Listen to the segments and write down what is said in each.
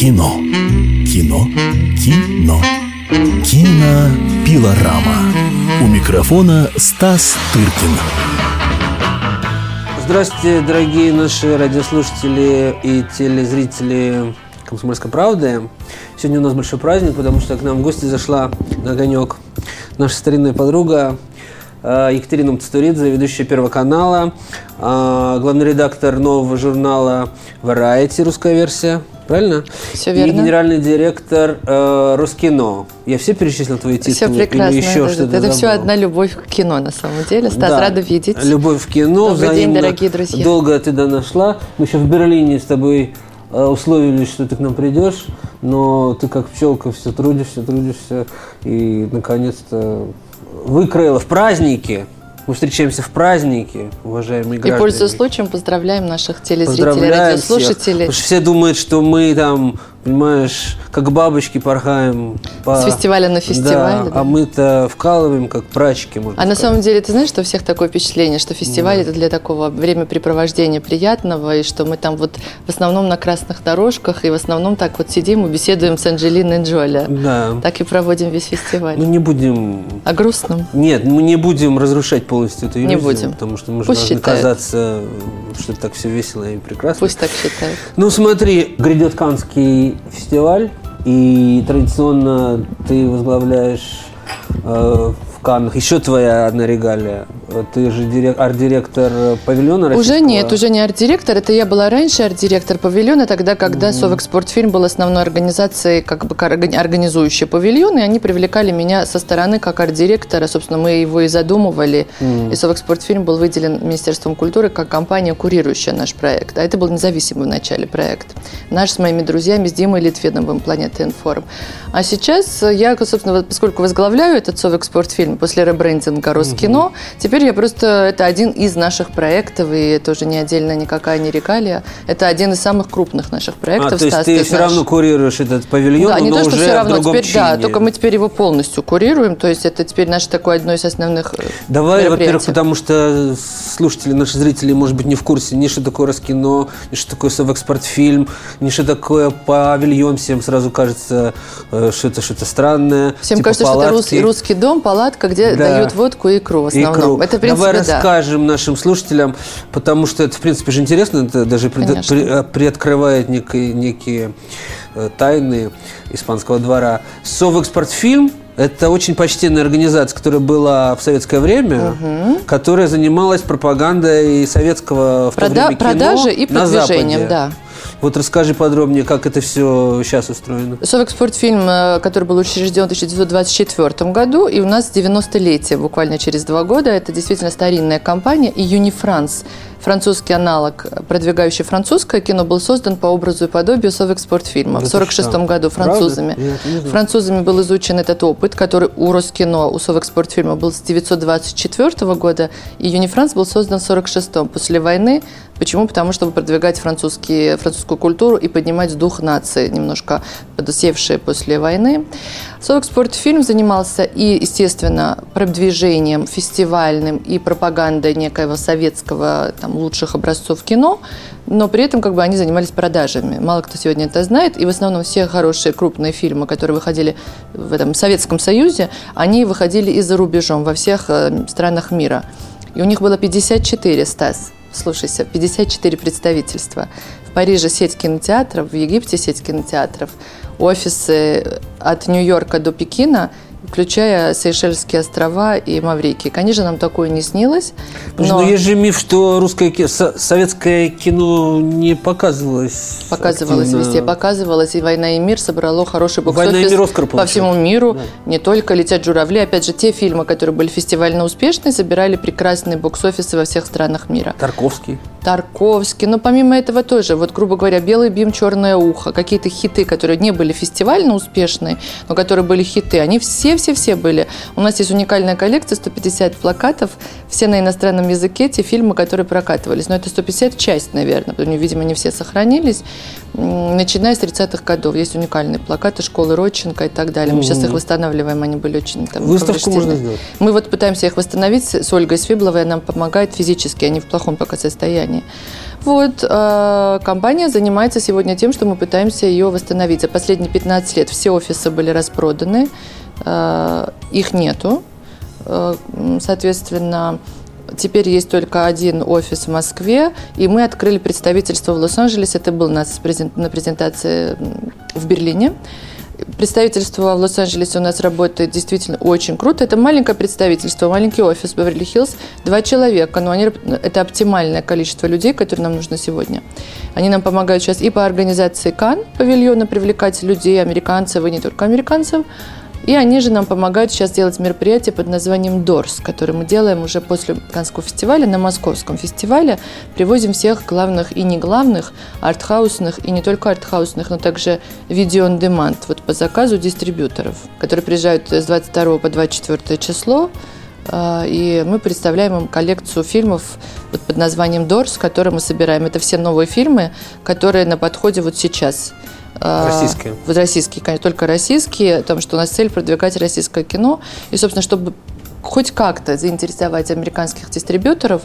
Кино. Кино. Кино. Кинопилорама. У микрофона Стас Тыркин. Здравствуйте, дорогие наши радиослушатели и телезрители «Комсомольской правды». Сегодня у нас большой праздник, потому что к нам в гости зашла на огонек наша старинная подруга э, Екатерина Мцатуридзе, ведущая Первого канала, э, главный редактор нового журнала Variety, русская версия. Правильно? Все И верно. генеральный директор э, Роскино. Я все перечислил твои титулы? Все прекрасно. Или еще это что-то это все одна любовь к кино, на самом деле. Стас, Да. рада видеть. Любовь в кино. Добрый день, дорогие друзья. Долго ты до нашла. Мы еще в Берлине с тобой э, условились, что ты к нам придешь, но ты как пчелка все трудишься, трудишься, и наконец-то выкроила в праздники. Мы встречаемся в праздники, уважаемые И, граждане. пользуясь случаем, поздравляем наших телезрителей, Поздравляем всех. радиослушателей Потому что все думают, что мы там, понимаешь, как бабочки порхаем по... с фестиваля на фестиваль. Да, да. а мы-то вкалываем, как прачки, А на сказать. самом деле, ты знаешь, что у всех такое впечатление, что фестиваль это для такого времяпрепровождения приятного, и что мы там вот в основном на красных дорожках, и в основном так вот сидим и беседуем с Анджелиной Джоли. Да. Так и проводим весь фестиваль. Ну, не будем О грустном. Нет, мы не будем разрушать полностью эту Не иллюзию, будем. потому что мы же Пусть должны считают. казаться, что так все весело и прекрасно. Пусть так считают. Ну смотри, грядет Канский фестиваль, и традиционно ты возглавляешь э, в Каннах. Еще твоя одна регалия. Ты же дирек- арт-директор павильона Уже российского. нет, уже не арт-директор. Это я была раньше арт-директор павильона, тогда, когда Совэкспортфильм был основной организацией, как бы орга- организующей павильон, и они привлекали меня со стороны как арт-директора. Собственно, мы его и задумывали. И Совэкспортфильм был выделен Министерством культуры как компания, курирующая наш проект. А это был независимый вначале проект. Наш с моими друзьями, с Димой Литвиновым, Планета Информ. А сейчас я, собственно, поскольку возглавляю этот Совэкспортфильм после ребрендинга Роскино, теперь я просто... Это один из наших проектов, и это уже не отдельно никакая не регалия. Это один из самых крупных наших А, проектов. то есть Стас, ты, все знаешь. равно курируешь этот павильон, Да, не но то, что уже все в равно, другом теперь, да, чине. только мы теперь его полностью курируем, то есть это теперь наше такое одно из основных э, Давай, во-первых, потому что слушатели, наши зрители, может быть, не в курсе ни что такое Роскино, ни что такое Совэкспортфильм, ни что такое павильон. Всем сразу кажется, э, что это что-то странное. Всем типа кажется, что это палатки. рус- русский дом, палатка, где Да. дают водку и икру в основном. Икру. Это, в принципе, Давай да. расскажем нашим слушателям, потому что это, в принципе, же интересно, это даже пред- при- э, приоткрывает некие, некие э, тайны испанского двора. Совэкспортфильм – это очень почтенная организация, которая была в советское время, которая занималась пропагандой советского в то Прода- время кино продажей и на продвижением, Западе. да. Вот расскажи подробнее, как это все сейчас устроено. Совэкспортфильм, э, который был учрежден в 1924 году, и у нас 90-летие буквально через два года. Это действительно старинная компания. И Юнифранс, французский аналог, продвигающий французское кино, был создан по образу и подобию Совэкспортфильма Да в ты 1946 что? году французами. Французами был изучен этот опыт, который у Роскино, у Совэкспортфильма был с 1924 года, и Юнифранс был создан в 1946 после войны. Почему? Потому чтобы продвигать французские, французскую культуру и поднимать дух нации, немножко подусевшие после войны. Совэкспортфильм занимался и, естественно, продвижением фестивальным и пропагандой некоего советского, там, лучших образцов кино, но при этом как бы они занимались продажами. Мало кто сегодня это знает, и в основном все хорошие крупные фильмы, которые выходили в этом Советском Союзе, они выходили и за рубежом, во всех э, странах мира. И у них было 54, Стас, слушайся, 54 представительства. В Париже сеть кинотеатров, в Египте сеть кинотеатров, офисы от Нью-Йорка до Пекина, включая Сейшельские острова и Маврикий. Конечно, нам такое не снилось. Слушай, но- ну есть же миф, что русское ки- со- советское кино не показывалось. Показывалось активно. везде, показывалось, и «Война и мир» собрало хороший «Война и мир» Оскар по получил. всему миру. Да. Не только «Летят журавли». Опять же, те фильмы, которые были фестивально успешны, собирали прекрасные бокс-офисы во всех странах мира. Тарковский. Тарковский. Но помимо этого тоже, вот, грубо говоря, «Белый бим, черное ухо», какие-то хиты, которые не были фестивально успешные, но которые были хиты, они все-все-все были. У нас есть уникальная коллекция, 150 плакатов, все на иностранном языке, те фильмы, которые прокатывались. Но это 150 часть, наверное, потому что, видимо, не все сохранились. Начиная с 30-х годов. Есть уникальные плакаты школы Родченко и так далее. Мы сейчас их восстанавливаем, они были очень там, Выставку можно сделать. Мы вот пытаемся их восстановить с Ольгой Свибловой, она нам помогает физически, они в плохом пока состоянии. Вот, э, компания занимается сегодня тем, что мы пытаемся ее восстановить. За последние 15 лет все офисы были распроданы, их нету. Э, соответственно, Теперь есть только один офис в Москве, и мы открыли представительство в Лос-Анджелесе. Это был у нас на презентации в Берлине. Представительство в Лос-Анджелесе у нас работает действительно очень круто. Это маленькое представительство, маленький офис Беверли-Хиллз, два человека, но они, это оптимальное количество людей, которые нам нужно сегодня. Они нам помогают сейчас и по организации КАН, павильона, привлекать людей, американцев и не только американцев, и они же нам помогают сейчас делать мероприятие под названием «Дорс», которое мы делаем уже после Канского фестиваля на Московском фестивале. Привозим всех главных и не главных, артхаусных и не только артхаусных, но также видео on demand, вот по заказу дистрибьюторов, которые приезжают с 22 по 24 число. А, и мы представляем им коллекцию фильмов вот под названием «Дорс», которые мы собираем. Это все новые фильмы, которые на подходе вот сейчас – российские. Вот российские, конечно, только российские, потому что у нас цель продвигать российское кино. И, собственно, чтобы хоть как-то заинтересовать американских дистрибьюторов,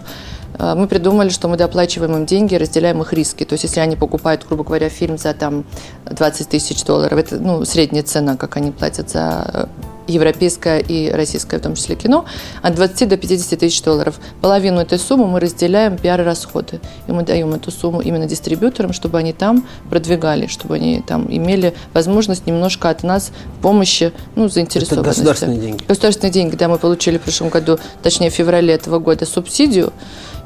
мы придумали, что мы доплачиваем им деньги, разделяем их риски. То есть, если они покупают, грубо говоря, фильм за там 20 тысяч долларов, это ну, средняя цена, как они платят за европейское и российское, в том числе кино, от 20 до 50 тысяч долларов. Половину этой суммы мы разделяем пиар-расходы. И мы даем эту сумму именно дистрибьюторам, чтобы они там продвигали, чтобы они там имели возможность немножко от нас помощи, ну, заинтересованности. Это государственные деньги? Государственные деньги, да, мы получили в прошлом году, точнее, в феврале этого года субсидию,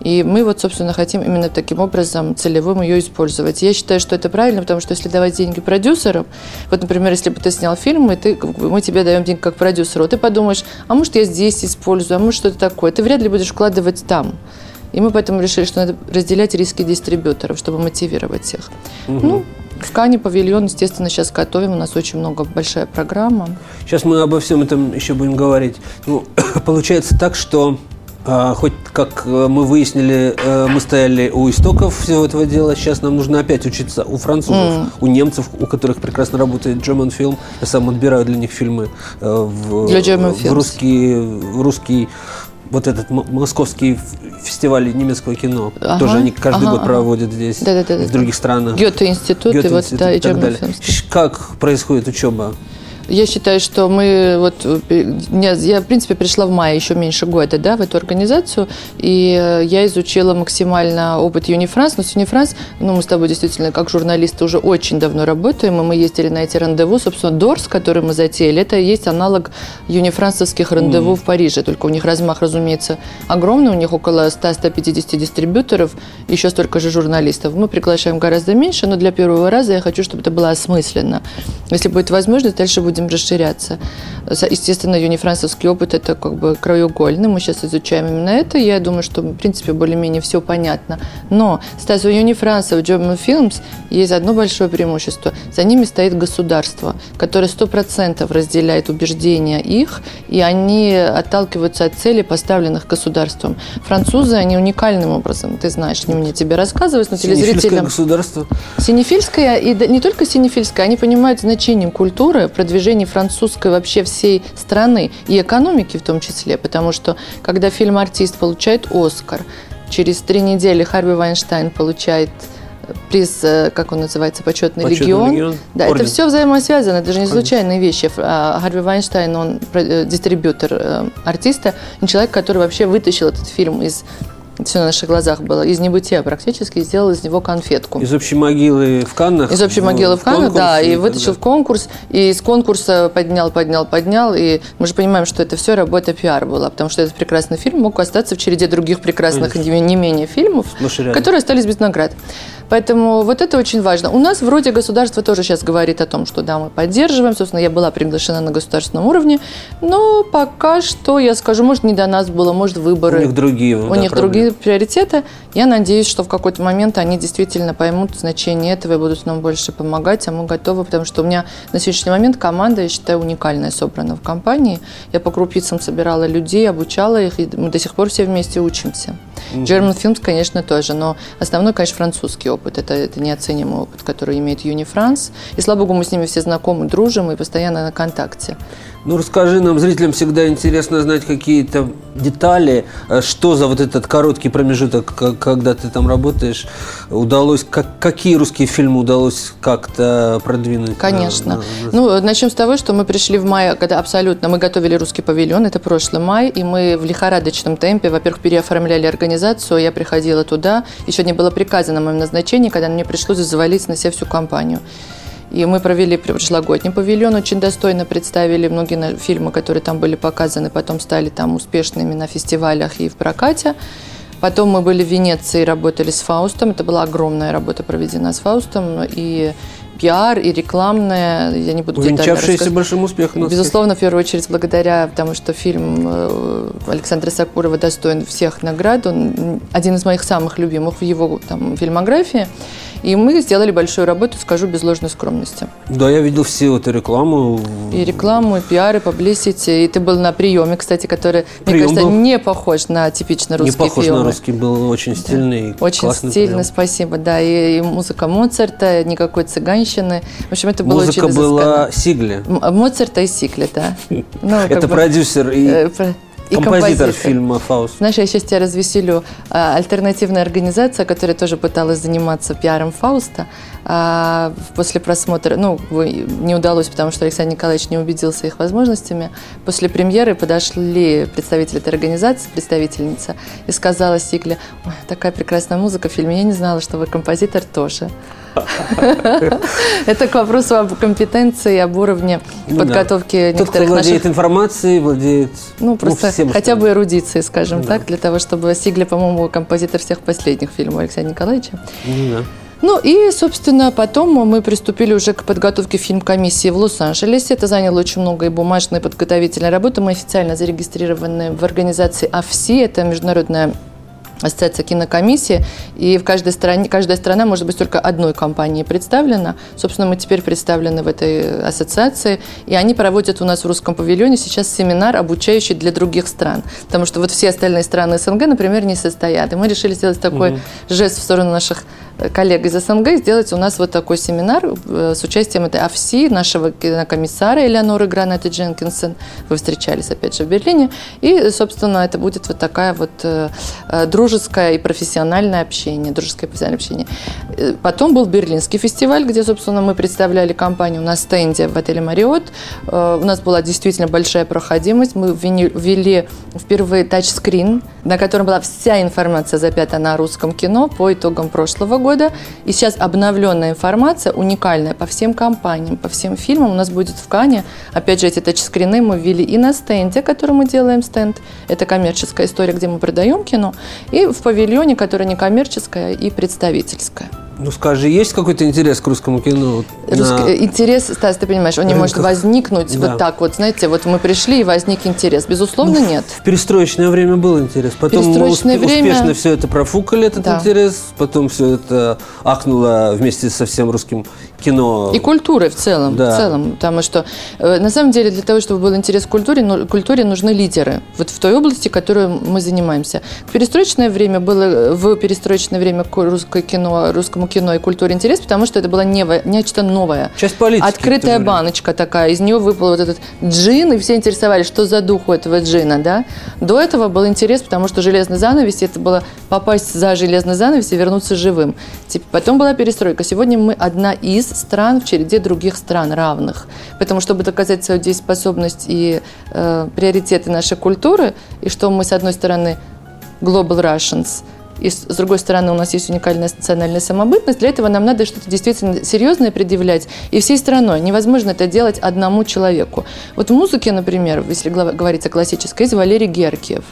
и мы вот, собственно, хотим именно таким образом целевым ее использовать. Я считаю, что это правильно, потому что если давать деньги продюсерам, вот, например, если бы ты снял фильм, и ты, мы тебе даем деньги как продюсеру, ты подумаешь, а может, я здесь использую, а может, что-то такое. Ты вряд ли будешь вкладывать там. И мы поэтому решили, что надо разделять риски дистрибьюторов, чтобы мотивировать всех. Угу. Ну, в Кане павильон, естественно, сейчас готовим. У нас очень много, большая программа. Сейчас мы обо всем этом еще будем говорить. Ну, получается так, что а, хоть, как э, мы выяснили, э, мы стояли у истоков всего этого дела. Сейчас нам нужно опять учиться у французов, mm. у немцев, у которых прекрасно работает German Film. Я сам отбираю для них фильмы э, в, для German в, русский, в русский вот этот московский фестиваль немецкого кино. Ага, Тоже они каждый ага, год ага. проводят здесь, да, да, да, в других странах. Гёте-институт Гёте и вот да, и так далее. Как происходит учеба? Я считаю, что мы вот я в принципе пришла в мае еще меньше года, да, в эту организацию, и э, я изучила максимально опыт Юнифранс. Но с Юнифранс, ну мы с тобой действительно как журналисты уже очень давно работаем, и мы ездили на эти рандеву. Собственно, Дорс, который мы затеяли, это есть аналог юнифрансовских рандеву mm. в Париже, только у них размах, разумеется, огромный, у них около 100-150 дистрибьюторов, еще столько же журналистов. Мы приглашаем гораздо меньше, но для первого раза я хочу, чтобы это было осмысленно. Если будет возможность, дальше будем будем расширяться. Естественно, юнифрансовский опыт – это как бы краеугольный. Мы сейчас изучаем именно это. Я думаю, что, в принципе, более-менее все понятно. Но, Стас, у юнифранса, у German Films есть одно большое преимущество. За ними стоит государство, которое сто процентов разделяет убеждения их, и они отталкиваются от целей, поставленных государством. Французы, они уникальным образом, ты знаешь, не мне тебе рассказывать, но телезрителям... государство. Синефильское, и не только синефильское, они понимают значение культуры, продвижения продвижении французской вообще всей страны и экономики в том числе, потому что когда фильм «Артист» получает «Оскар», через три недели Харви Вайнштейн получает э, приз, э, как он называется, почетный, почетный легион. легион. Да, Орден. это все взаимосвязано, это же не случайные вещи. А, Харви Вайнштейн, он э, дистрибьютор артиста, человек, который вообще вытащил этот фильм из все на наших глазах было, из небытия практически, сделал из него конфетку. Из общей могилы в Каннах? Из общей могилы в, в Каннах, да, и, вытащил в конкурс, и из конкурса поднял, поднял, поднял, и мы же понимаем, что это все работа пиар была, потому что этот прекрасный фильм мог остаться в череде других прекрасных, Конечно. не менее фильмов, которые остались без наград. Поэтому вот это очень важно. У нас вроде государство тоже сейчас говорит о том, что да, мы поддерживаем. Собственно, я была приглашена на государственном уровне, но пока что, я скажу, может, не до нас было, может, выборы. У них другие. У да, них проблемы. другие приоритеты. Я надеюсь, что в какой-то момент они действительно поймут значение этого и будут нам больше помогать, а мы готовы, потому что у меня на сегодняшний момент команда, я считаю, уникальная собрана в компании. Я по крупицам собирала людей, обучала их, и мы до сих пор все вместе учимся. Mm-hmm. German Films, конечно, тоже, но основной, конечно, французский опыт. Это, это неоценимый опыт, который имеет Юнифранс. И, слава богу, мы с ними все знакомы, дружим и постоянно на контакте. Ну, расскажи нам, зрителям всегда интересно знать какие-то детали, э, что за вот этот короткий промежуток, когда ты там работаешь, удалось, как, какие русские фильмы удалось как-то продвинуть? Конечно. На, на... Ну, начнем с того, что мы пришли в мае, когда абсолютно, мы готовили русский павильон, это прошлый май, и мы в лихорадочном темпе, во-первых, переоформляли организацию, я приходила туда, еще не было приказа на моем назначении, когда мне пришлось завалить на себя всю компанию. И мы провели прошлогодний павильон, очень достойно представили многие фильмы, которые там были показаны, потом стали там успешными на фестивалях и в прокате. Потом мы были в Венеции, работали с Фаустом. Это была огромная работа проведена с Фаустом. И пиар, и рекламная. Я не буду Увенчавшаяся большим успехом. Безусловно, в первую очередь благодаря тому, что фильм э, Александра Сакурова достоин всех наград. Он один из моих самых любимых в его там, фильмографии. И мы сделали большую работу, скажу без ложной скромности. Да, я видел все эту рекламу. И рекламу, и пиар, и паблисити. И ты был на приеме, кстати, который, Прием мне кажется, был... не похож на типичный русский фильм. Не похож фильм. на русский, был очень стильный. Да. Очень стильный, прием. спасибо, да. И, и музыка Моцарта, никакой цыганщины. В общем, это было музыка очень Музыка была Сигли. Моцарта и Сигли, да. Ну, это продюсер и... И композитор, композитор фильма «Фауст». Знаешь, я сейчас тебя развеселю. А, альтернативная организация, которая тоже пыталась заниматься пиаром Фауста, а, после просмотра, ну, не удалось, потому что Александр Николаевич не убедился их возможностями. После премьеры подошли представители этой организации, представительница, и сказала Сигле, такая прекрасная музыка в фильме, я не знала, что вы композитор тоже. Это к вопросу об компетенции, об уровне ну подготовки некоторых Тот, кто владеет информацией, владеет Ну, просто хотя бы эрудицией, скажем так, для того, чтобы Сигли, по-моему, композитор всех последних фильмов Алексея Николаевича. Ну, ну и, собственно, потом мы приступили уже к подготовке фильм-комиссии в Лос-Анджелесе. Это заняло очень много и бумажной подготовительной работы. Мы официально зарегистрированы в организации АФСИ, это международная ассоциация кинокомиссии, и в каждой стране, каждая страна может быть только одной компанией представлена. Собственно, мы теперь представлены в этой ассоциации, и они проводят у нас в русском павильоне сейчас семинар, обучающий для других стран. Потому что вот все остальные страны СНГ, например, не состоят. И мы решили сделать такой угу. жест в сторону наших коллег из СНГ сделать у нас вот такой семинар э, с участием этой АФСИ, нашего кинокомиссара Элеоноры Гранаты Дженкинсон. Вы встречались, опять же, в Берлине. И, собственно, это будет вот такая вот э, э, дружеское и профессиональное общение, дружеское и профессиональное общение. Потом был Берлинский фестиваль, где, собственно, мы представляли компанию на стенде в отеле «Мариот». У нас была действительно большая проходимость. Мы ввели впервые тачскрин, на котором была вся информация запята на русском кино по итогам прошлого года года. И сейчас обновленная информация, уникальная по всем компаниям, по всем фильмам у нас будет в Кане. Опять же, эти тачскрины мы ввели и на стенде, который мы делаем стенд. Это коммерческая история, где мы продаем кино. И в павильоне, которое не коммерческое и представительское. Ну скажи, есть какой-то интерес к русскому кино? Русский, на... Интерес, Стас, ты понимаешь, он не может возникнуть да. вот так вот, знаете, вот мы пришли и возник интерес. Безусловно, ну, нет. В перестроечное время был интерес. Потом перестроечное мы время... успешно все это профукали, этот да. интерес. Потом все это ахнуло вместе со всем русским кино. И культурой в целом. Да. В целом, потому что э, на самом деле для того, чтобы был интерес к культуре, ну, культуре нужны лидеры. Вот в той области, которой мы занимаемся. В перестроечное время было, в перестроечное время русское кино, русскому кино и культуре интерес, потому что это было не, нечто новое. Часть политики. Открытая баночка такая, из нее выпал вот этот джин, и все интересовались, что за дух у этого джина, да. До этого был интерес, потому что железный занавес, это было попасть за железный занавес и вернуться живым. Потом была перестройка. Сегодня мы одна из стран в череде других стран равных. Поэтому, чтобы доказать свою дееспособность и э, приоритеты нашей культуры, и что мы, с одной стороны, global Russians – и с другой стороны у нас есть уникальная национальная самобытность, для этого нам надо что-то действительно серьезное предъявлять и всей страной. Невозможно это делать одному человеку. Вот в музыке, например, если говорить о классической, есть Валерий Геркиев.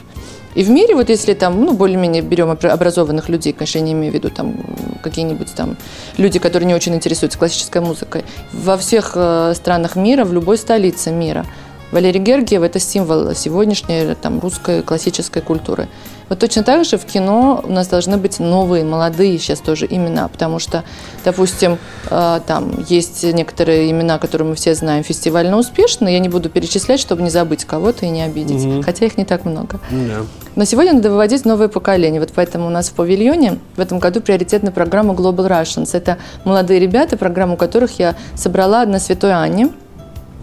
И в мире, вот если там, ну, более-менее берем образованных людей, конечно, я не имею в виду там какие-нибудь там люди, которые не очень интересуются классической музыкой, во всех э, странах мира, в любой столице мира – Валерий Гергиев – это символ сегодняшней там, русской классической культуры. Вот точно так же в кино у нас должны быть новые, молодые сейчас тоже имена, потому что, допустим, э, там есть некоторые имена, которые мы все знаем, фестивально успешные, я не буду перечислять, чтобы не забыть кого-то и не обидеть, угу. хотя их не так много. Да. Но сегодня надо выводить новое поколение, вот поэтому у нас в павильоне в этом году приоритетная программа Global Russians. Это молодые ребята, программу которых я собрала на Святой Анне,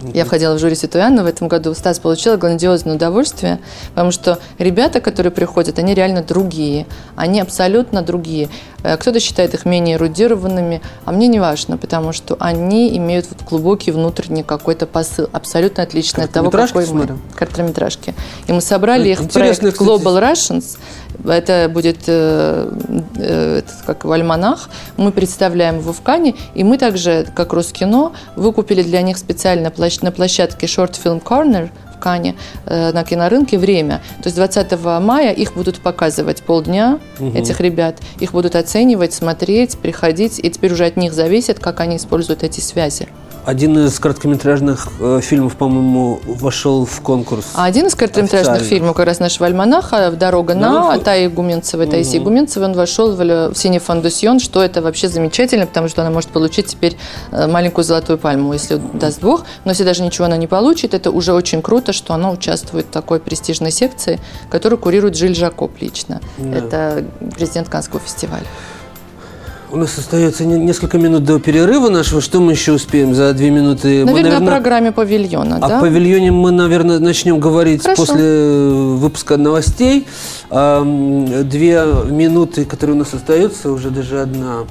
Я входила в жюри Ситуяна в этом году. Стас получил грандиозное удовольствие, потому что ребята, которые приходят, они реально другие. Они абсолютно другие. Э, кто-то считает их менее эрудированными, а мне не важно, потому что они имеют вот глубокий внутренний какой-то посыл, абсолютно отличный от того, какой мы. Короткометражки. И мы собрали их в проект Global Russians. Это будет э, э, как в альманах. Мы представляем его в Кане, и мы также, как Роскино, выкупили для них специально площадь, на площадке Short Film Corner в Кане э, на кинорынке время. То есть 20 мая их будут показывать полдня, угу. этих ребят. Их будут оценивать, смотреть, приходить, и теперь уже от них зависит, как они используют эти связи. Один из короткометражных э, фильмов, по-моему, вошел в конкурс. А один из короткометражных фильмов, как раз нашего альманаха «Дорога на» Таи Гуменцевой, Таисии угу. Гуменцевой, он вошел в, в «Синий фондусьон», что это вообще замечательно, потому что она может получить теперь э, маленькую золотую пальму, если даст Бог. Но если даже ничего она не получит, это уже очень круто, что она участвует в такой престижной секции, которую курирует Жиль Жакоп лично. Да. Это президент Канского фестиваля. У нас остается несколько минут до перерыва нашего. Что мы еще успеем за две минуты? Наверное, мы, наверное... о программе павильона, да? О павильоне мы, наверное, начнем говорить Хорошо. после выпуска новостей. Две минуты, которые у нас остаются, уже даже одна.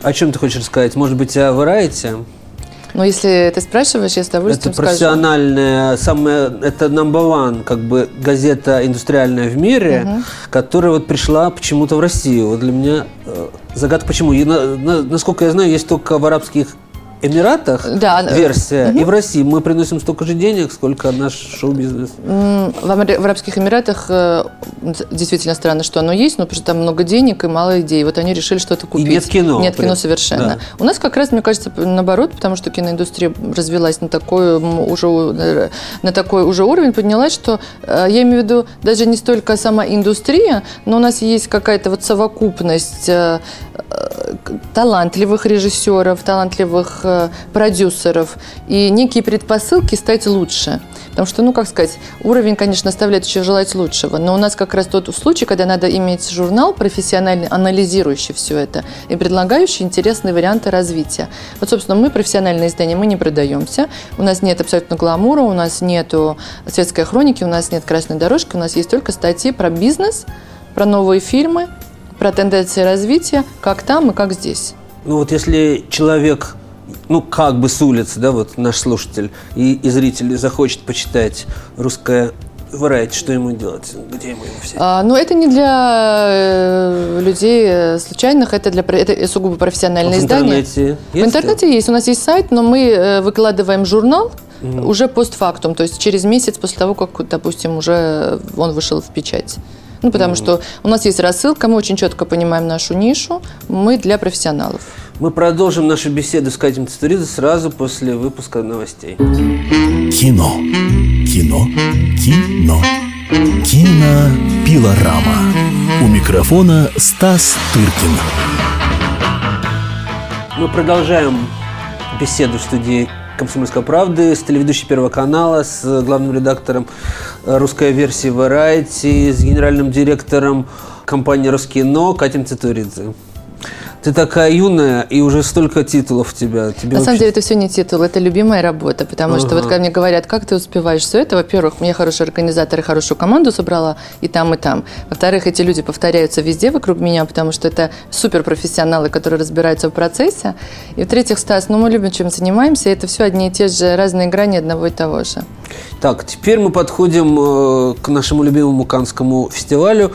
О чем ты хочешь рассказать? Может быть, о Variety? Но если ты спрашиваешь, я с удовольствием Это профессиональная, скажу. самая, это number one, как бы газета индустриальная в мире, угу. которая вот пришла почему-то в Россию. Вот для меня э, загадка почему. И на, на, насколько я знаю, есть только в арабских Эмиратах да. версия, угу. и в России мы приносим столько же денег, сколько наш шоу-бизнес. В, Арабских Эмиратах э, действительно странно, что оно есть, но потому что там много денег и мало идей. Вот они решили что-то купить. И нет кино. Нет кино совершенно. Да. У нас как раз, мне кажется, наоборот, потому что киноиндустрия развелась на такой уже, на такой уже уровень, поднялась, что э, я имею в виду даже не столько сама индустрия, но у нас есть какая-то вот совокупность э, талантливых режиссеров, талантливых э, продюсеров и некие предпосылки стать лучше. Потому что, ну, как сказать, уровень, конечно, оставляет еще желать лучшего. Но у нас как раз тот случай, когда надо иметь журнал профессиональный, анализирующий все это и предлагающий интересные варианты развития. Вот, собственно, мы профессиональное издание, мы не продаемся. У нас нет абсолютно гламура, у нас нету светской хроники, у нас нет красной дорожки, у нас есть только статьи про бизнес, про новые фильмы, про тенденции развития, как там и как здесь. Ну вот если человек ну, как бы с улицы, да, вот наш слушатель и, и зритель захочет почитать русское Variety, что ему делать? Где ему его взять? А, ну, это не для э, людей случайных, это для это сугубо профессиональное а в издание. Интернете есть? В интернете есть. У нас есть сайт, но мы э, выкладываем журнал mm уже постфактум, то есть через месяц после того, как, допустим, уже он вышел в печать. Ну, потому mm что у нас есть рассылка, мы очень четко понимаем нашу нишу, мы для профессионалов. Мы продолжим нашу беседу с Катей Цисторидзе сразу после выпуска новостей. Кино. Кино. Кино. Кинопилорама. У микрофона Стас Тыркин. Мы продолжаем беседу в студии «Комсомольской правды» с телеведущей Первого канала, с главным редактором русской версии Variety, с генеральным директором компании «Роскино» Катем Цитуридзе. Ты такая юная, и уже столько титулов у тебя. Тебе На вообще... самом деле это все не титул, это любимая работа, потому ага. что вот когда мне говорят, как ты успеваешь все это, во-первых, я хороший организатор и хорошую команду собрала и там, и там. Во-вторых, эти люди повторяются везде вокруг меня, потому что это суперпрофессионалы, которые разбираются в процессе. И в-третьих, Стас, ну мы любим, чем занимаемся, это все одни и те же разные грани одного и того же. Так, теперь мы подходим э, к нашему любимому Канскому фестивалю.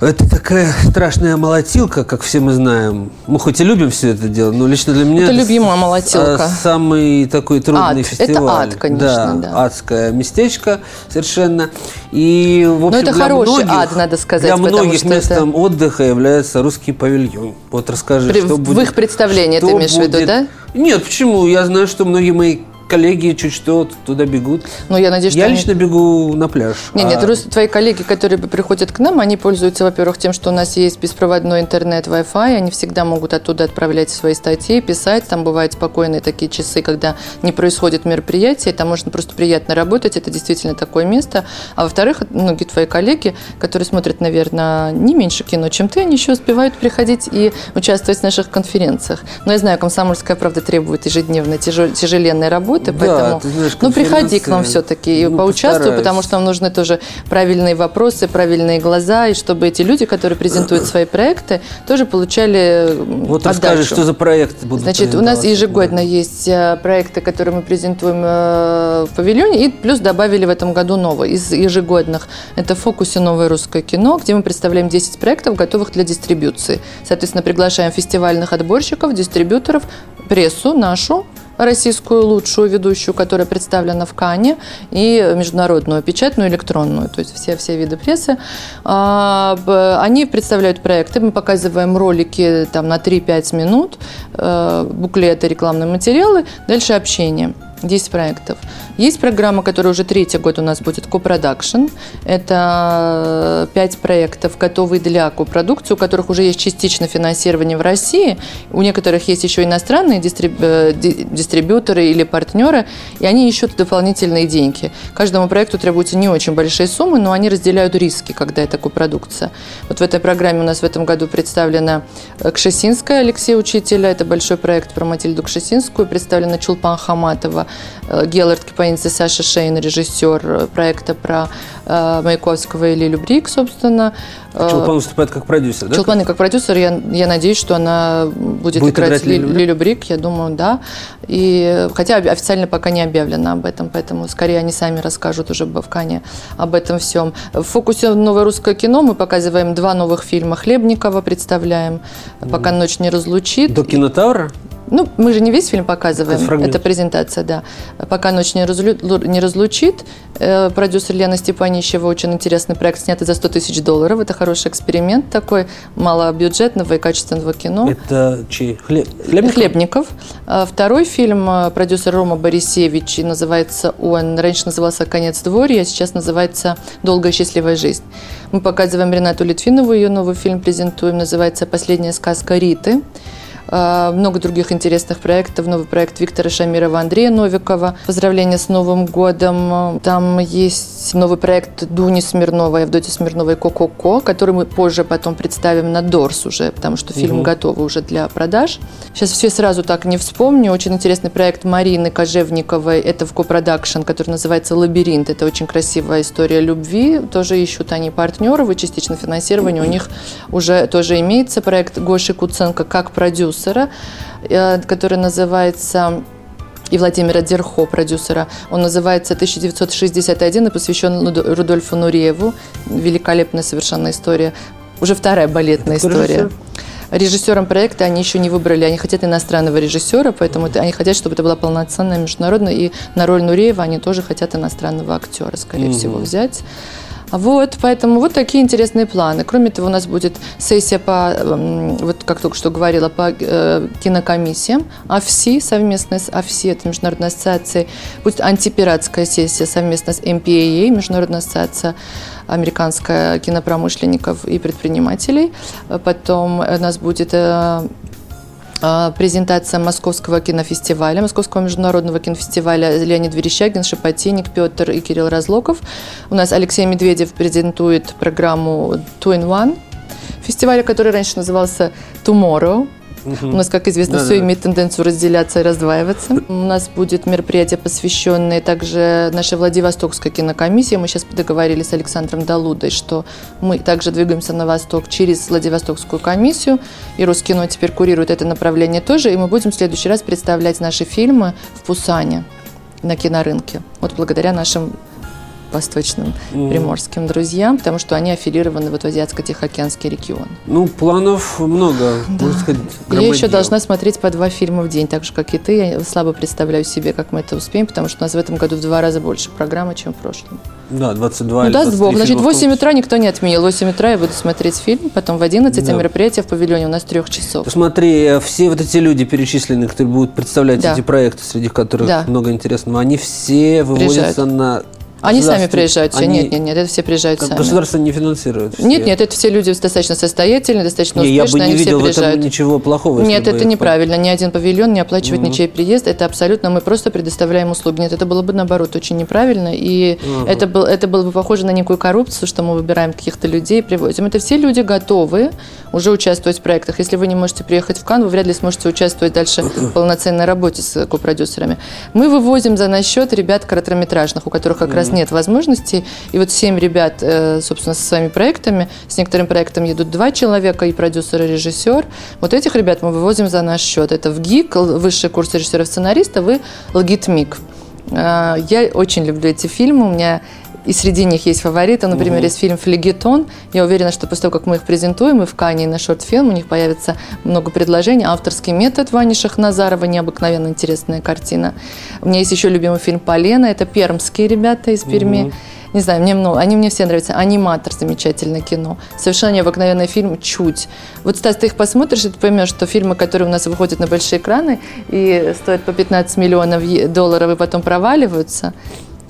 Это такая страшная молотилка, как все мы знаем. Мы хоть и любим все это дело, но лично для меня... Это, любимая молотилка. Самый такой трудный ад. фестиваль. Это ад, конечно, да, да. Адское местечко совершенно. И, в общем, но это хороший многих, ад, надо сказать. Для многих местом это... отдыха является русский павильон. Вот расскажи, При, что в будет... В их представлении ты имеешь в виду, да? Нет, почему? Я знаю, что многие мои коллеги чуть что туда бегут. Ну, я надеюсь, я лично они... бегу на пляж. Нет, а... нет, твои коллеги, которые приходят к нам, они пользуются, во-первых, тем, что у нас есть беспроводной интернет, Wi-Fi, они всегда могут оттуда отправлять свои статьи, писать, там бывают спокойные такие часы, когда не происходит мероприятие, там можно просто приятно работать, это действительно такое место. А во-вторых, многие твои коллеги, которые смотрят, наверное, не меньше кино, чем ты, они еще успевают приходить и участвовать в наших конференциях. Но я знаю, комсомольская правда требует ежедневной тяжеленной работы, работы, Да, поэтому... знаешь, ну, приходи к нам все-таки и ну, поучаствуй, постараюсь. потому что нам нужны тоже правильные вопросы, правильные глаза, и чтобы эти люди, которые презентуют свои проекты, тоже получали Вот отдачу. расскажи, что за проект будут Значит, у нас ежегодно есть э, проекты, которые мы презентуем э, в павильоне, и плюс добавили в этом году новые из ежегодных. Это в фокусе «Новое русское кино», где мы представляем 10 проектов, готовых для дистрибьюции. Соответственно, приглашаем фестивальных отборщиков, дистрибьюторов, прессу нашу, российскую лучшую ведущую, которая представлена в Кане, и международную печатную, электронную, то есть все, все виды прессы. А, Они представляют проекты, мы показываем ролики там, на 3-5 минут, э, буклеты, рекламные материалы, дальше общение. 10 проектов. Есть программа, которая уже третий год у нас будет, копродакшн. Это 5 проектов, готовые для копродукции, у которых уже есть частично финансирование в России. У некоторых есть еще иностранные дистриб- э, ди- дистрибьюторы или партнеры, и они ищут дополнительные деньги. Каждому проекту требуются не очень большие суммы, но они разделяют риски, когда это копродукция. Вот в этой программе у нас в этом году представлена э, Кшесинская Алексей Учителя. Это большой проект про Матильду Кшесинскую. Представлена Чулпан Хаматова, э, Геллард Кипаинц и Саша Шейн, режиссер э, проекта про э, Маяковского и Лилю Брик, собственно. Э, Чулпан выступает как продюсер, да? Чулпан как продюсер, я, я надеюсь, что она будет, Будет играть, играть Ли- Лилю? Лилю Брик, я думаю, да. И, хотя официально пока не объявлено об этом, поэтому скорее они сами расскажут уже в Кане об этом всем. В фокусе новое русское кино мы показываем два новых фильма Хлебникова, представляем, пока ночь не разлучит. До кинотавра? Ну, мы же не весь фильм показываем, Это презентация, да. Пока ночь не, разлю- не разлучит. Э, Продюсер Лена Степанищева, очень интересный проект, снятый за 100 тысяч долларов. Это хороший эксперимент такой, малобюджетного и качественного кино. Это чей? Хлеб... Хлебников? Хлебников. А Второй фильм э, продюсер Рома Борисевич, и называется он, раньше назывался «Конец дворья», а сейчас называется «Долгая счастливая жизнь». Мы показываем Ренату Литвинову, ее новый фильм презентуем, называется «Последняя сказка Риты». А, Много других интересных проектов. Новый проект Виктора Шамирова, Андрея Новикова. Поздравления с Новым годом. Там есть новый проект Дуни Смирновой, Авдотьи Смирновой «Ко-ко-ко», который мы позже потом представим на Дорс уже, потому что фильм Мгм. готовый уже для продаж. Сейчас все сразу так не вспомню. Очень интересный проект Марины Кожевниковой. Это в копродакшн, который называется «Лабиринт». Это очень красивая история любви. Тоже ищут они партнеров и частично финансирование. У них уже тоже имеется проект Гоши Куценко как продюсера, э, который называется и Владимира Дерхо, продюсера. Он называется «1961» и посвящен Рудольфу Нуриеву. Великолепная совершенно история. Уже вторая балетная Это история. режиссер? Режиссером проекта они еще не выбрали, они хотят иностранного режиссера, поэтому это- они хотят, чтобы это была полноценная международная, и на роль Нуреева они тоже хотят иностранного актера, скорее Мгм. всего, взять. Вот, поэтому вот такие интересные планы. Кроме того, у нас будет сессия по, эм, вот как только что говорила, по э, кинокомиссиям. АФСИ совместно с АФСИ, это Международная ассоциация. Будет антипиратская сессия совместно с MPAA, Международная ассоциация американская кинопромышленников и предпринимателей. Потом у нас будет э, а, презентация Московского кинофестиваля, Московского международного кинофестиваля Леонид Верещагин, Шапотинник, Петр и Кирилл Разлоков. У нас Алексей Медведев презентует программу Two in One фестиваля, который раньше назывался Tomorrow. У нас, как известно, все имеет тенденцию разделяться и раздваиваться. У нас будет мероприятие, посвященное также нашей Владивостокской кинокомиссии. Мы сейчас договорились с Александром Далудой, что мы также двигаемся на восток через Владивостокскую комиссию. И Роскино теперь курирует это направление тоже. И мы будем в следующий раз представлять наши фильмы в Пусане на кинорынке. Вот благодаря нашим восточным Мгм. приморским друзьям, потому что они аффилированы вот в Азиатско-Тихоокеанский регион. Ну, планов много, можно сказать, Я еще должна смотреть по два фильма в день, так же, как и ты. Я слабо представляю себе, как мы это успеем, потому что у нас в этом году в два раза больше программы, чем в прошлом. Да, 22 ну, или даст 23 Бог. Значит, в фильма 8 том утра никто не отменил. В 8 утра я буду смотреть фильм, потом в 11, Да. а мероприятие в павильоне у нас трех часов. Посмотри, э, все вот эти люди перечисленные, которые будут представлять Да. эти проекты, среди которых Да. много интересного, они все выводятся Приезжают. на Они сами приезжают. все. они- Нет, нет, нет, это все приезжают сами. Государство не финансирует. все. Нет, нет, это все люди достаточно состоятельные, достаточно Не, я бы успешные, не они видел в этом ничего плохого. Нет, это неправильно. Ни один павильон не оплачивает ничей приезд. Это абсолютно мы просто предоставляем услуги. Нет, это было бы наоборот очень неправильно. И это, был, это было бы похоже на некую коррупцию, что мы выбираем каких-то людей, привозим. Это все люди готовы уже участвовать в проектах. Если вы не можете приехать в Кан, вы вряд ли сможете участвовать дальше в полноценной работе с копродюсерами. Мы вывозим за наш счет ребят короткометражных, у которых как раз нет возможностей. И вот семь ребят, э, собственно, со своими проектами. С некоторым проектом едут два человека, и продюсер, и режиссер. Вот этих ребят мы вывозим за наш счет. Это в ГИК, высший курс режиссеров-сценаристов, и ЛГИТМИК. Э, Я очень люблю эти фильмы. У меня и среди них есть фавориты. Например, есть фильм «Флегетон». Я уверена, что после того, как мы их презентуем и в Кане, и на шорт-фильм, у них появится много предложений. «Авторский метод» Вани Шахназарова. Необыкновенно интересная картина. У меня есть еще любимый фильм «Полена». Это пермские ребята из Перми. Не знаю, мне много, они мне все нравятся. Аниматор, замечательное кино. Совершенно необыкновенный фильм «Чуть». Вот, Стас, ты их посмотришь, и ты поймешь, что фильмы, которые у нас выходят на большие экраны и стоят по 15 миллионов долларов и потом проваливаются,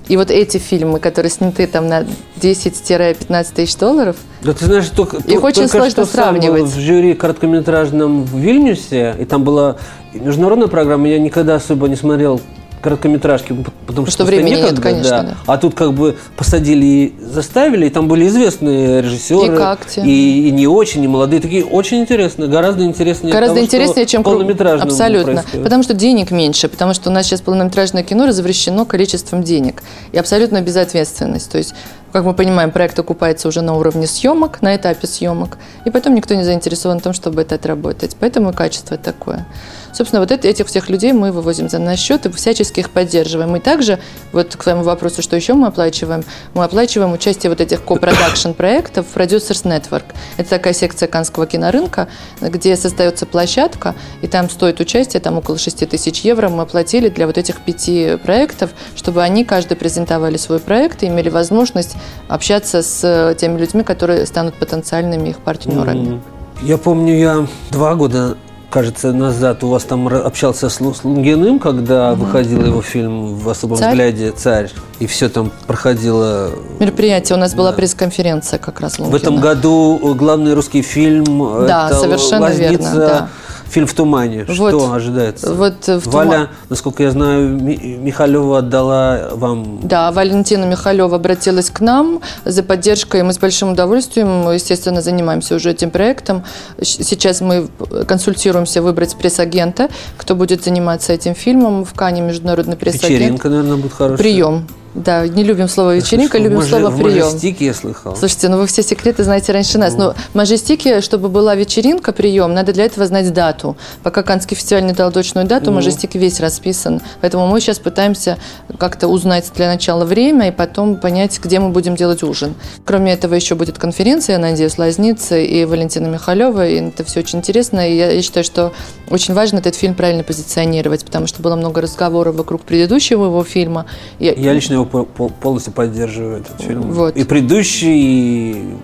и вот эти фильмы, которые сняты там на 10-15 тысяч долларов, Да ты знаешь, только, Их только очень сложно что сам был сравнивать. в жюри короткометражном в Вильнюсе, и там была международная программа, я никогда особо не смотрел короткометражки, потому что, что просто времени нет, некогда, конечно, да. да. А тут как бы посадили и заставили, и там были известные режиссеры. И как те? И, и не очень, и молодые такие. Очень интересно, гораздо интереснее Гораздо того, интереснее, что чем в полнометражном Абсолютно. происходит. Потому что денег меньше, потому что у нас сейчас полнометражное кино разовращено количеством денег. И абсолютно безответственность. То есть, как мы понимаем, проект окупается уже на уровне съемок, на этапе съемок. И потом никто не заинтересован в том, чтобы это отработать. Поэтому и качество такое. Собственно, вот это, этих всех людей мы вывозим за наш счет и всячески их поддерживаем. И также, вот к твоему вопросу, что еще мы оплачиваем, мы оплачиваем участие вот этих ко-продакшн проектов в Producers Network. Это такая секция канского кинорынка, где создается площадка, и там стоит участие, там около 6 тысяч евро мы оплатили для вот этих пяти проектов, чтобы они каждый презентовали свой проект и имели возможность общаться с теми людьми, которые станут потенциальными их партнерами. Я помню, я два года, кажется, назад у вас там общался с, Лу- с Лунгиным, когда выходил его фильм в особом «Царь». взгляде «Царь», и все там проходило. Мероприятие. У нас была пресс-конференция как раз В этом году э, главный русский фильм Да, это совершенно «Лазница», верно, да. Фильм в тумане. Вот. Что ожидается? Вот, э, в Валя, «Туман». насколько я знаю, Ми- Михалева отдала вам Да, Валентина Михалева обратилась к нам за поддержкой. Мы с большим удовольствием, естественно, занимаемся уже этим проектом. Сейчас мы консультируемся выбрать пресс-агента, кто будет заниматься этим фильмом в Кане международный пресс-агент. вечеринка, наверное, будет хорошая. Прием. Да, не любим слово вечеринка, В любим слово в прием. Мажестике я слыхал. Слушайте, ну вы все секреты знаете раньше нас. Но Мажестике, чтобы была вечеринка, прием, надо для этого знать дату. Пока Канский фестиваль не дал точную дату, Мажестик весь расписан. Поэтому мы сейчас пытаемся как-то узнать для начала время и потом понять, где мы будем делать ужин. Кроме этого, еще будет конференция, я надеюсь, Лазницы и Валентина Михалева. И это все очень интересно. И я, я считаю, что очень важно этот фильм правильно позиционировать, потому что было много разговоров вокруг предыдущего его фильма. И- Я лично его полностью поддерживаю, этот фильм. Вот. И предыдущий, и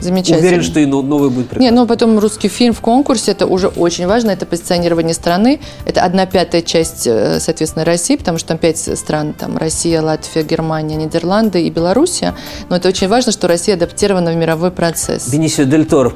Замечательно. уверен, что и но- новый будет Не, прекрасный. ну потом русский фильм в конкурсе, это уже очень важно, это позиционирование страны, это одна пятая часть, э, соответственно, России, потому что там пять стран, там Россия, Латвия, Германия, Нидерланды и Белоруссия, но это очень важно, что Россия адаптирована в мировой процесс. Бенисио Дель Торо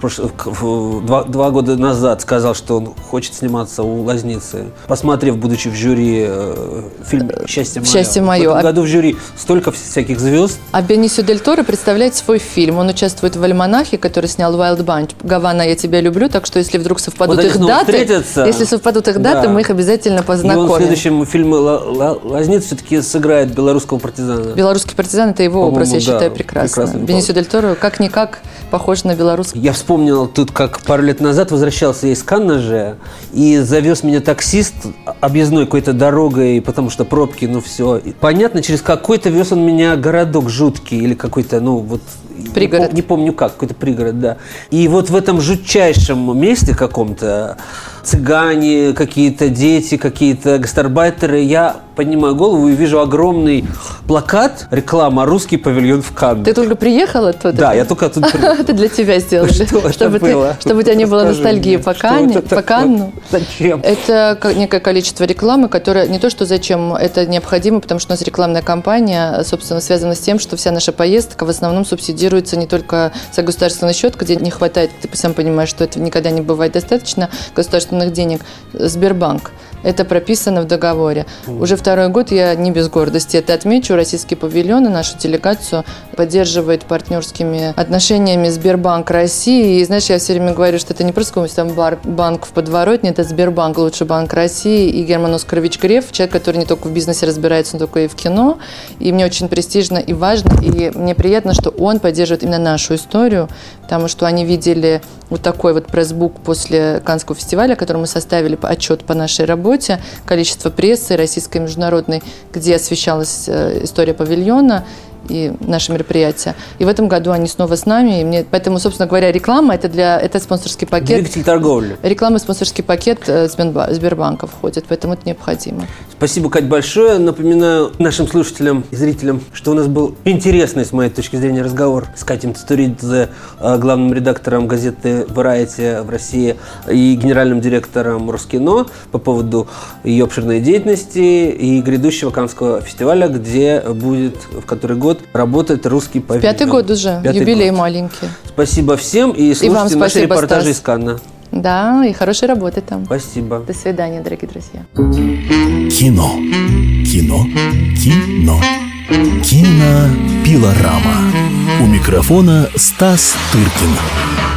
два, два года назад сказал, что он хочет сниматься у Лазницы, посмотрев, будучи в жюри э, фильм «Счастье мое». «Счастье мое». В этом А- году в жюри столько всяких звезд. А Бенисио Дель Торо представляет свой фильм. Он участвует в «Альманахе», который снял Wild Bunch. «Гавана, я тебя люблю», так что если вдруг совпадут Вот их даты, встретятся. если совпадут их даты, Да. мы их обязательно И он в познакомим. следующем фильме «Ла- Ла- «Лазница» все-таки сыграет белорусского партизана. Белорусский партизан – это его образ, я да, считаю, прекрасно. Бенисио Дель Торо как-никак похож на белорусский. Я вспомнил тут, как пару лет назад возвращался я из Канна же, и завез меня таксист объездной какой-то дорогой, потому что пробки, ну все. И понятно, через какой-то вез он меня городок жуткий или какой-то, ну вот... не Пригород. пом- Не, помню как, какой-то пригород, да. И вот в этом жутчайшем месте каком-то цыгане, какие-то дети, какие-то гастарбайтеры. Я поднимаю голову и вижу огромный плакат, реклама «Русский павильон в Каннах». Ты только приехал оттуда? Да, я только оттуда приехал. Это для тебя сделали. Что это чтобы, было? Чтобы у тебя не было ностальгии по, Канне, по? Канну. Зачем? Это ко- некое количество рекламы, которое не то, что зачем, это необходимо, потому что у нас рекламная кампания, собственно, связана с тем, что вся наша поездка в основном субсидируется не только за государственный счет, где не хватает, ты сам понимаешь, что это никогда не бывает достаточно государственных денег, Сбербанк. Это прописано в договоре. Уже второй год я не без гордости это отмечу. Российский павильон и нашу делегацию поддерживает партнерскими отношениями Сбербанк России. И знаешь, я все время говорю, что это не просто какой-нибудь там бар- банк в подворотне, это Сбербанк, лучший банк России. И Герман Оскарович Греф, человек, который не только в бизнесе разбирается, но только и в кино. И мне очень престижно и важно, и мне приятно, что он поддерживает именно нашу историю, потому что они видели вот такой вот пресс-бук после Каннского фестиваля, который мы составили отчет по нашей работе, количество прессы российской и международной, где освещалась э, история павильона и наши мероприятия. И в этом году они снова с нами. И мне, поэтому, собственно говоря, реклама это для это спонсорский пакет. Двигатель торговли. Реклама и спонсорский пакет э, Сберба- Сбербанка входит, поэтому это необходимо. Спасибо, Кать, большое. Напоминаю нашим слушателям и зрителям, что у нас был интересный, с моей точки зрения, разговор с Катей Цитуридзе, э, главным редактором газеты Variety в России и генеральным директором Роскино по поводу ее обширной деятельности и грядущего Каннского фестиваля, где будет в который год работать русский павильон. Пятый год уже, Пятый юбилей год. маленький. Спасибо всем и слушайте вам наши спасибо, репортажи Стас. из Канна. Да, и хорошей работы там. Спасибо. До свидания, дорогие друзья. Кино. Кино. Кино. Кинопилорама. У микрофона Стас Тыркин.